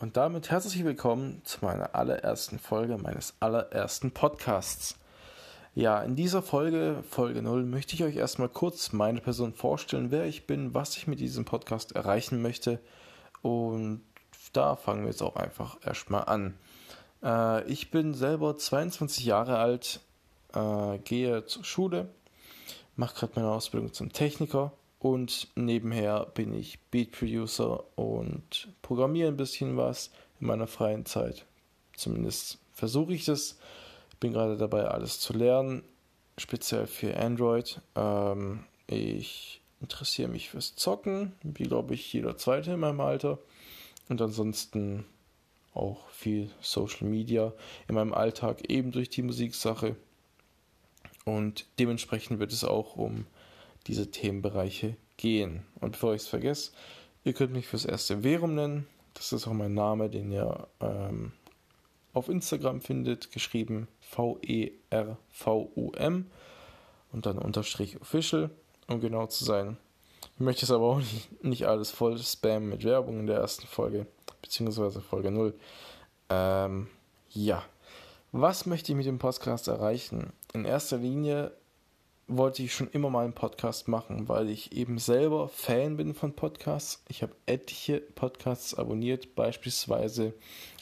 und damit herzlich willkommen zu meiner allerersten Folge meines allerersten Podcasts. Ja, in dieser Folge, Folge 0, möchte ich euch erstmal kurz meine Person vorstellen, wer ich bin, was ich mit diesem Podcast erreichen möchte. Und da fangen wir jetzt auch einfach erstmal an. Äh, ich bin selber 22 Jahre alt, äh, gehe zur Schule, mache gerade meine Ausbildung zum Techniker und nebenher bin ich Beat Producer und programmiere ein bisschen was in meiner freien Zeit. Zumindest versuche ich das bin gerade dabei, alles zu lernen, speziell für Android. Ähm, ich interessiere mich fürs Zocken, wie glaube ich jeder zweite in meinem Alter. Und ansonsten auch viel Social Media in meinem Alltag, eben durch die Musiksache. Und dementsprechend wird es auch um diese Themenbereiche gehen. Und bevor ich es vergesse, ihr könnt mich fürs erste Verum nennen. Das ist auch mein Name, den ihr ähm, auf Instagram findet, geschrieben V-E-R-V-U-M und dann Unterstrich Official, um genau zu sein. Ich möchte es aber auch nicht, nicht alles voll spammen mit Werbung in der ersten Folge, beziehungsweise Folge 0. Ähm, ja. Was möchte ich mit dem Podcast erreichen? In erster Linie wollte ich schon immer mal einen Podcast machen, weil ich eben selber Fan bin von Podcasts. Ich habe etliche Podcasts abonniert, beispielsweise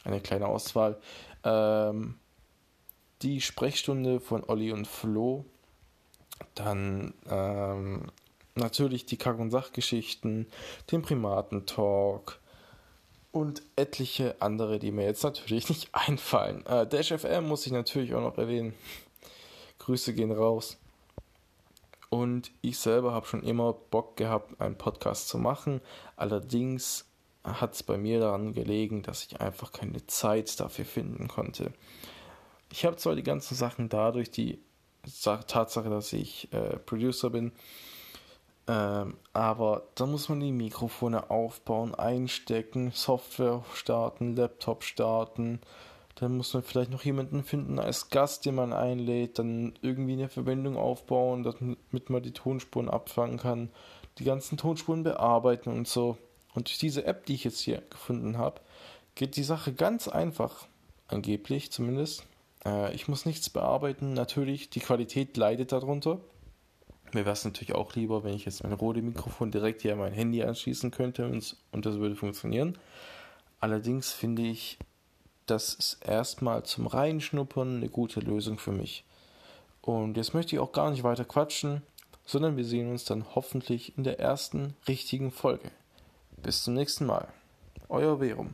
eine kleine Auswahl. Ähm, die Sprechstunde von Olli und Flo. Dann ähm, natürlich die Kack- und Sachgeschichten, den Primatentalk und etliche andere, die mir jetzt natürlich nicht einfallen. Äh, Dash FM muss ich natürlich auch noch erwähnen. Grüße gehen raus. Und ich selber habe schon immer Bock gehabt, einen Podcast zu machen. Allerdings hat es bei mir daran gelegen, dass ich einfach keine Zeit dafür finden konnte. Ich habe zwar die ganzen Sachen dadurch, die Tatsache, dass ich äh, Producer bin, ähm, aber da muss man die Mikrofone aufbauen, einstecken, Software starten, Laptop starten, dann muss man vielleicht noch jemanden finden als Gast, den man einlädt, dann irgendwie eine Verbindung aufbauen, damit man die Tonspuren abfangen kann, die ganzen Tonspuren bearbeiten und so. Und durch diese App, die ich jetzt hier gefunden habe, geht die Sache ganz einfach, angeblich zumindest. Äh, ich muss nichts bearbeiten, natürlich, die Qualität leidet darunter. Mir wäre es natürlich auch lieber, wenn ich jetzt mein Rode-Mikrofon direkt hier an mein Handy anschließen könnte und das würde funktionieren. Allerdings finde ich, das ist erstmal zum Reinschnuppern eine gute Lösung für mich. Und jetzt möchte ich auch gar nicht weiter quatschen, sondern wir sehen uns dann hoffentlich in der ersten richtigen Folge. Bis zum nächsten Mal. Euer Verum.